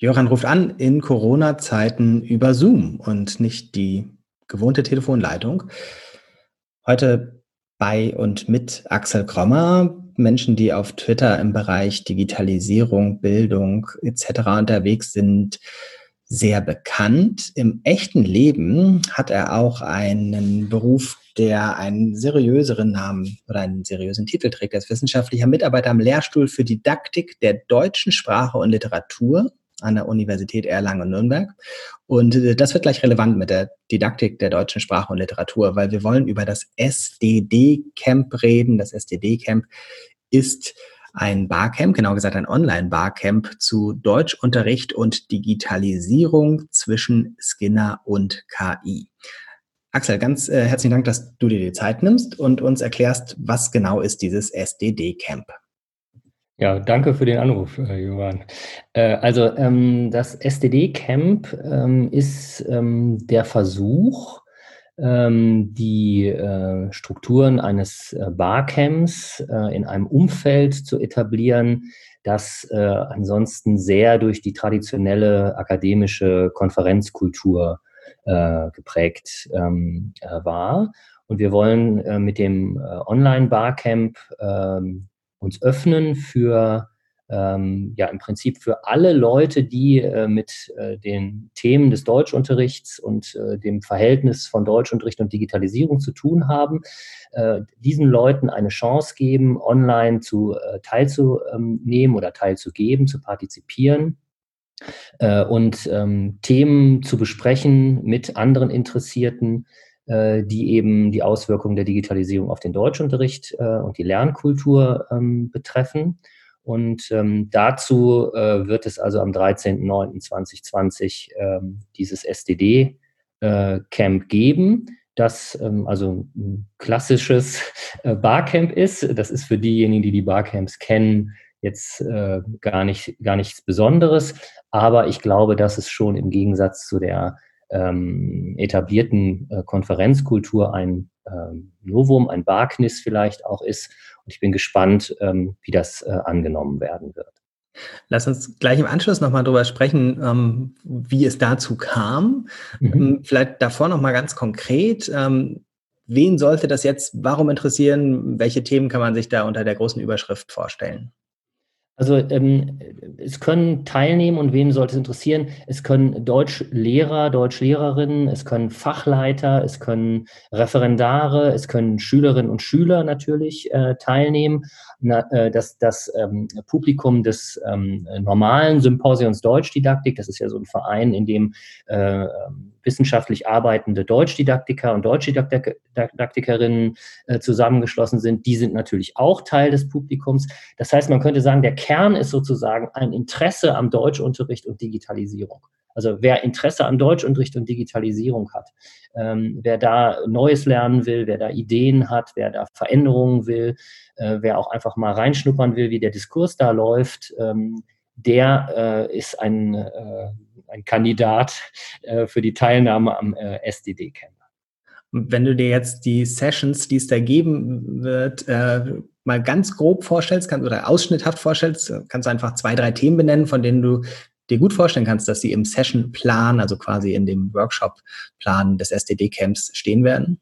Joran ruft an in Corona-Zeiten über Zoom und nicht die gewohnte Telefonleitung. Heute bei und mit Axel Krommer, Menschen, die auf Twitter im Bereich Digitalisierung, Bildung etc. unterwegs sind, sehr bekannt. Im echten Leben hat er auch einen Beruf, der einen seriöseren Namen oder einen seriösen Titel trägt. Er ist wissenschaftlicher Mitarbeiter am Lehrstuhl für Didaktik der deutschen Sprache und Literatur an der Universität Erlangen-Nürnberg. Und äh, das wird gleich relevant mit der Didaktik der deutschen Sprache und Literatur, weil wir wollen über das SDD-Camp reden. Das SDD-Camp ist ein Barcamp, genau gesagt ein Online-Barcamp zu Deutschunterricht und Digitalisierung zwischen Skinner und KI. Axel, ganz äh, herzlichen Dank, dass du dir die Zeit nimmst und uns erklärst, was genau ist dieses SDD-Camp. Ja, danke für den Anruf, äh, Johann. Äh, also ähm, das SDD-Camp ähm, ist ähm, der Versuch, die äh, Strukturen eines Barcamps in einem Umfeld zu etablieren, das ansonsten sehr durch die traditionelle akademische Konferenzkultur geprägt war. Und wir wollen mit dem Online-Barcamp uns öffnen für ähm, ja im Prinzip für alle Leute, die äh, mit äh, den Themen des Deutschunterrichts und äh, dem Verhältnis von Deutschunterricht und Digitalisierung zu tun haben, äh, diesen Leuten eine Chance geben, online zu äh, teilzunehmen oder teilzugeben, zu partizipieren äh, und ähm, Themen zu besprechen mit anderen Interessierten, die eben die Auswirkungen der Digitalisierung auf den Deutschunterricht äh, und die Lernkultur ähm, betreffen. Und ähm, dazu äh, wird es also am 13.09.2020 ähm, dieses SDD-Camp geben, das ähm, also ein klassisches äh, Barcamp ist. Das ist für diejenigen, die die Barcamps kennen, jetzt äh, gar, nicht, gar nichts Besonderes. Aber ich glaube, dass es schon im Gegensatz zu der ähm, etablierten äh, Konferenzkultur ein ähm, Novum, ein Wagnis vielleicht auch ist. Und ich bin gespannt, ähm, wie das äh, angenommen werden wird. Lass uns gleich im Anschluss nochmal drüber sprechen, ähm, wie es dazu kam. Mhm. Ähm, vielleicht davor nochmal ganz konkret. Ähm, wen sollte das jetzt, warum interessieren? Welche Themen kann man sich da unter der großen Überschrift vorstellen? Also ähm, es können teilnehmen und wen sollte es interessieren? Es können Deutschlehrer, Deutschlehrerinnen, es können Fachleiter, es können Referendare, es können Schülerinnen und Schüler natürlich äh, teilnehmen. Na, äh, das das ähm, Publikum des ähm, normalen Symposiums Deutschdidaktik, das ist ja so ein Verein, in dem äh, wissenschaftlich arbeitende Deutschdidaktiker und Deutschdidaktikerinnen äh, zusammengeschlossen sind, die sind natürlich auch Teil des Publikums. Das heißt, man könnte sagen, der Kern ist sozusagen ein Interesse am Deutschunterricht und Digitalisierung. Also wer Interesse an Deutschunterricht und Digitalisierung hat, ähm, wer da Neues lernen will, wer da Ideen hat, wer da Veränderungen will, äh, wer auch einfach mal reinschnuppern will, wie der Diskurs da läuft, ähm, der äh, ist ein äh, ein Kandidat äh, für die Teilnahme am äh, SDD-Camp. Wenn du dir jetzt die Sessions, die es da geben wird, äh, mal ganz grob vorstellst kann, oder ausschnitthaft vorstellst, kannst du einfach zwei, drei Themen benennen, von denen du dir gut vorstellen kannst, dass sie im Sessionplan, also quasi in dem Workshop-Plan des SDD-Camps stehen werden?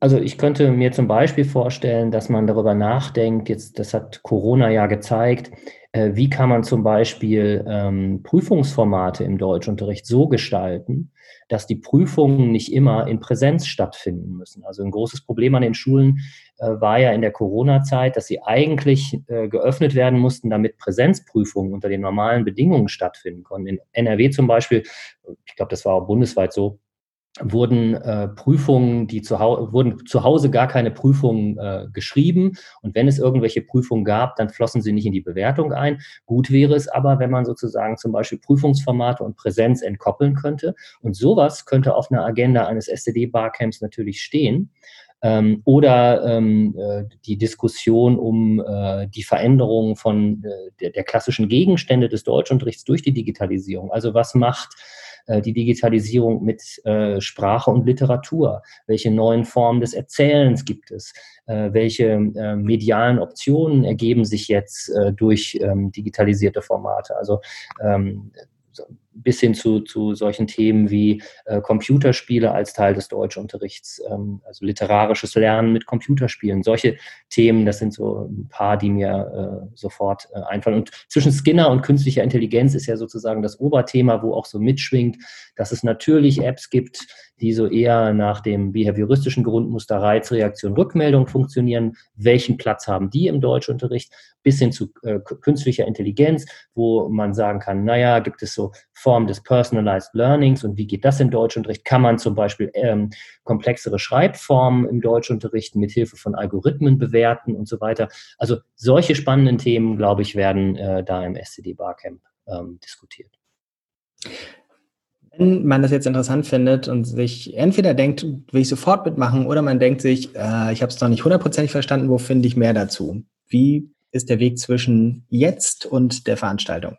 Also ich könnte mir zum Beispiel vorstellen, dass man darüber nachdenkt, jetzt, das hat Corona ja gezeigt, äh, wie kann man zum Beispiel ähm, Prüfungsformate im Deutschunterricht so gestalten, dass die Prüfungen nicht immer in Präsenz stattfinden müssen. Also ein großes Problem an den Schulen äh, war ja in der Corona-Zeit, dass sie eigentlich äh, geöffnet werden mussten, damit Präsenzprüfungen unter den normalen Bedingungen stattfinden konnten. In NRW zum Beispiel, ich glaube, das war auch bundesweit so, wurden äh, Prüfungen, die zu Hause, wurden zu Hause gar keine Prüfungen äh, geschrieben. Und wenn es irgendwelche Prüfungen gab, dann flossen sie nicht in die Bewertung ein. Gut wäre es aber, wenn man sozusagen zum Beispiel Prüfungsformate und Präsenz entkoppeln könnte. Und sowas könnte auf einer Agenda eines STD-Barcamps natürlich stehen. Ähm, oder ähm, äh, die Diskussion um äh, die Veränderung von äh, der, der klassischen Gegenstände des Deutschunterrichts durch die Digitalisierung. Also was macht äh, die Digitalisierung mit äh, Sprache und Literatur? Welche neuen Formen des Erzählens gibt es? Welche medialen Optionen ergeben sich jetzt durch ähm, digitalisierte Formate? Also ähm, bis hin zu, zu solchen Themen wie äh, Computerspiele als Teil des Deutschunterrichts, ähm, also literarisches Lernen mit Computerspielen. Solche Themen, das sind so ein paar, die mir äh, sofort äh, einfallen. Und zwischen Skinner und künstlicher Intelligenz ist ja sozusagen das Oberthema, wo auch so mitschwingt, dass es natürlich Apps gibt, die so eher nach dem behavioristischen Grundmuster Reizreaktion Rückmeldung funktionieren. Welchen Platz haben die im Deutschunterricht? Bis hin zu äh, künstlicher Intelligenz, wo man sagen kann, naja, gibt es so Formen des Personalized Learnings und wie geht das im Deutschunterricht? Kann man zum Beispiel ähm, komplexere Schreibformen im Deutschunterricht mit Hilfe von Algorithmen bewerten und so weiter? Also solche spannenden Themen, glaube ich, werden äh, da im SCD Barcamp ähm, diskutiert. Wenn man das jetzt interessant findet und sich entweder denkt, will ich sofort mitmachen, oder man denkt sich, äh, ich habe es noch nicht hundertprozentig verstanden, wo finde ich mehr dazu? Wie ist der Weg zwischen jetzt und der Veranstaltung?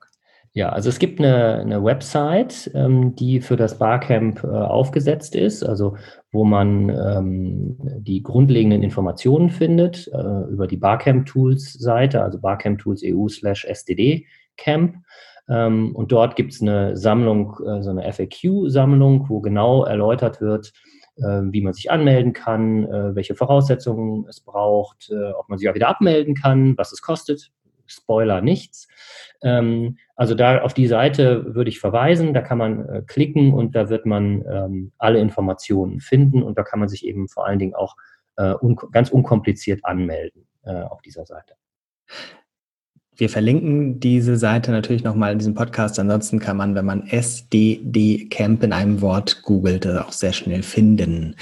Ja, also es gibt eine, eine Website, ähm, die für das Barcamp äh, aufgesetzt ist, also wo man ähm, die grundlegenden Informationen findet äh, über die Barcamp Tools Seite, also Barcamp Tools EU slash SDD Camp. Ähm, und dort gibt es eine Sammlung, äh, so eine FAQ-Sammlung, wo genau erläutert wird, äh, wie man sich anmelden kann, äh, welche Voraussetzungen es braucht, ob man sich auch wieder abmelden kann, was es kostet. Spoiler nichts. Ähm, also da auf die Seite würde ich verweisen, da kann man klicken und da wird man ähm, alle Informationen finden und da kann man sich eben vor allen Dingen auch ganz unkompliziert anmelden auf dieser Seite. Wir verlinken diese Seite natürlich nochmal in diesem Podcast. Ansonsten kann man, wenn man SDD Camp in einem Wort googelt, auch sehr schnell finden.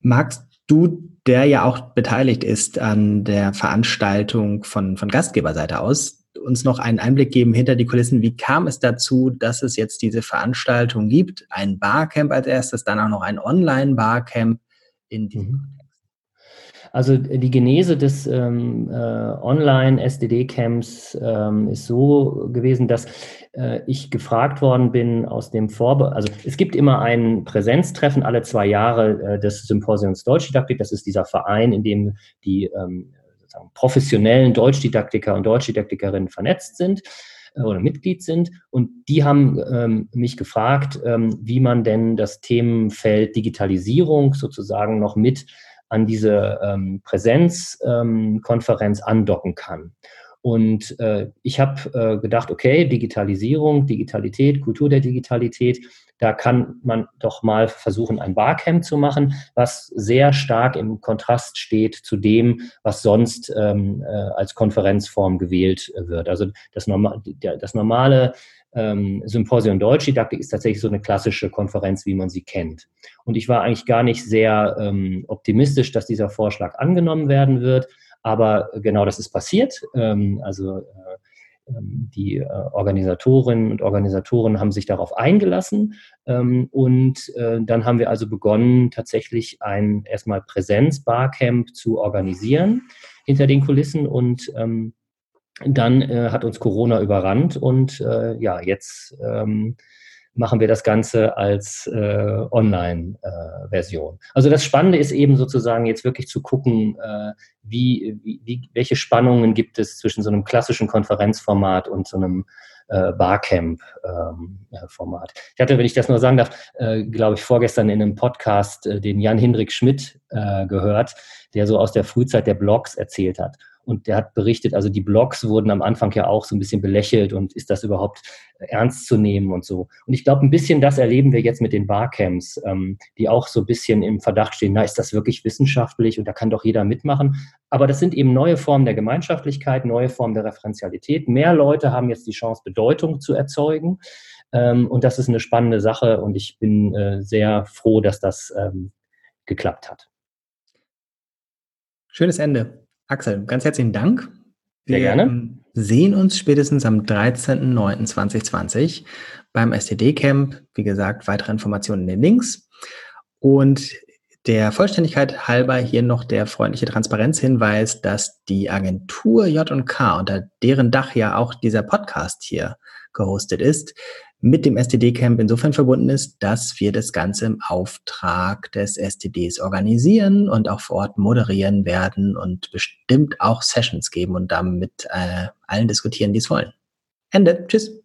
Magst du, der ja auch beteiligt ist an der Veranstaltung von, von Gastgeberseite aus, uns noch einen Einblick geben hinter die Kulissen. Wie kam es dazu, dass es jetzt diese Veranstaltung gibt? Ein Barcamp als erstes, dann auch noch ein Online-Barcamp in diesem mhm. Also die Genese des ähm, äh, Online-SDD-Camps ähm, ist so gewesen, dass äh, ich gefragt worden bin aus dem Vorbe also es gibt immer ein Präsenztreffen alle zwei Jahre äh, des Symposiums Deutschdidaktik. Das ist dieser Verein, in dem die ähm, professionellen Deutschdidaktiker und Deutschdidaktikerinnen vernetzt sind äh, oder Mitglied sind. Und die haben ähm, mich gefragt, ähm, wie man denn das Themenfeld Digitalisierung sozusagen noch mit an diese ähm, Präsenzkonferenz ähm, andocken kann. Und äh, ich habe äh, gedacht, okay, Digitalisierung, Digitalität, Kultur der Digitalität, da kann man doch mal versuchen, ein Barcamp zu machen, was sehr stark im Kontrast steht zu dem, was sonst ähm, äh, als Konferenzform gewählt wird. Also das, norma das normale ähm, Symposium Deutschdidaktik ist tatsächlich so eine klassische Konferenz, wie man sie kennt. Und ich war eigentlich gar nicht sehr ähm, optimistisch, dass dieser Vorschlag angenommen werden wird. Aber genau das ist passiert. Ähm, also äh, ähm, die äh, Organisatorinnen und Organisatoren haben sich darauf eingelassen. Ähm, und äh, dann haben wir also begonnen, tatsächlich ein erstmal Präsenz-Barcamp zu organisieren hinter den Kulissen und ähm, dann äh, hat uns Corona überrannt und äh, ja, jetzt ähm, machen wir das Ganze als äh, Online-Version. also das Spannende ist eben sozusagen jetzt wirklich zu gucken, äh, wie, wie, welche Spannungen gibt es zwischen so einem klassischen Konferenzformat und so einem äh, Barcamp-Format. Ähm, ich hatte, wenn ich das nur sagen darf, äh, glaube ich, vorgestern in einem Podcast äh, den Jan Hindrik Schmidt äh, gehört, der so aus der Frühzeit der Blogs erzählt hat. Und der hat berichtet, also die Blogs wurden am Anfang ja auch so ein bisschen belächelt und ist das überhaupt ernst zu nehmen und so. Und ich glaube, ein bisschen das erleben wir jetzt mit den Barcamps, ähm, die auch so ein bisschen im Verdacht stehen, na, ist das wirklich wissenschaftlich und da kann doch jeder mitmachen. Aber das sind eben neue Formen der Gemeinschaftlichkeit, neue Formen der Referenzialität. Mehr Leute haben jetzt die Chance, Bedeutung zu erzeugen. Ähm, und das ist eine spannende Sache und ich bin äh, sehr froh, dass das ähm, geklappt hat. Schönes Ende. Axel, ganz herzlichen Dank. Wir Sehr gerne. sehen uns spätestens am 13.09.2020 beim STD-Camp. Wie gesagt, weitere Informationen in den Links. Und der Vollständigkeit halber hier noch der freundliche Transparenzhinweis, dass die Agentur J&K, unter deren Dach ja auch dieser Podcast hier gehostet ist, mit dem STD-Camp insofern verbunden ist, dass wir das Ganze im Auftrag des STDs organisieren und auch vor Ort moderieren werden und bestimmt auch Sessions geben und damit äh, allen diskutieren, die es wollen. Ende. Tschüss.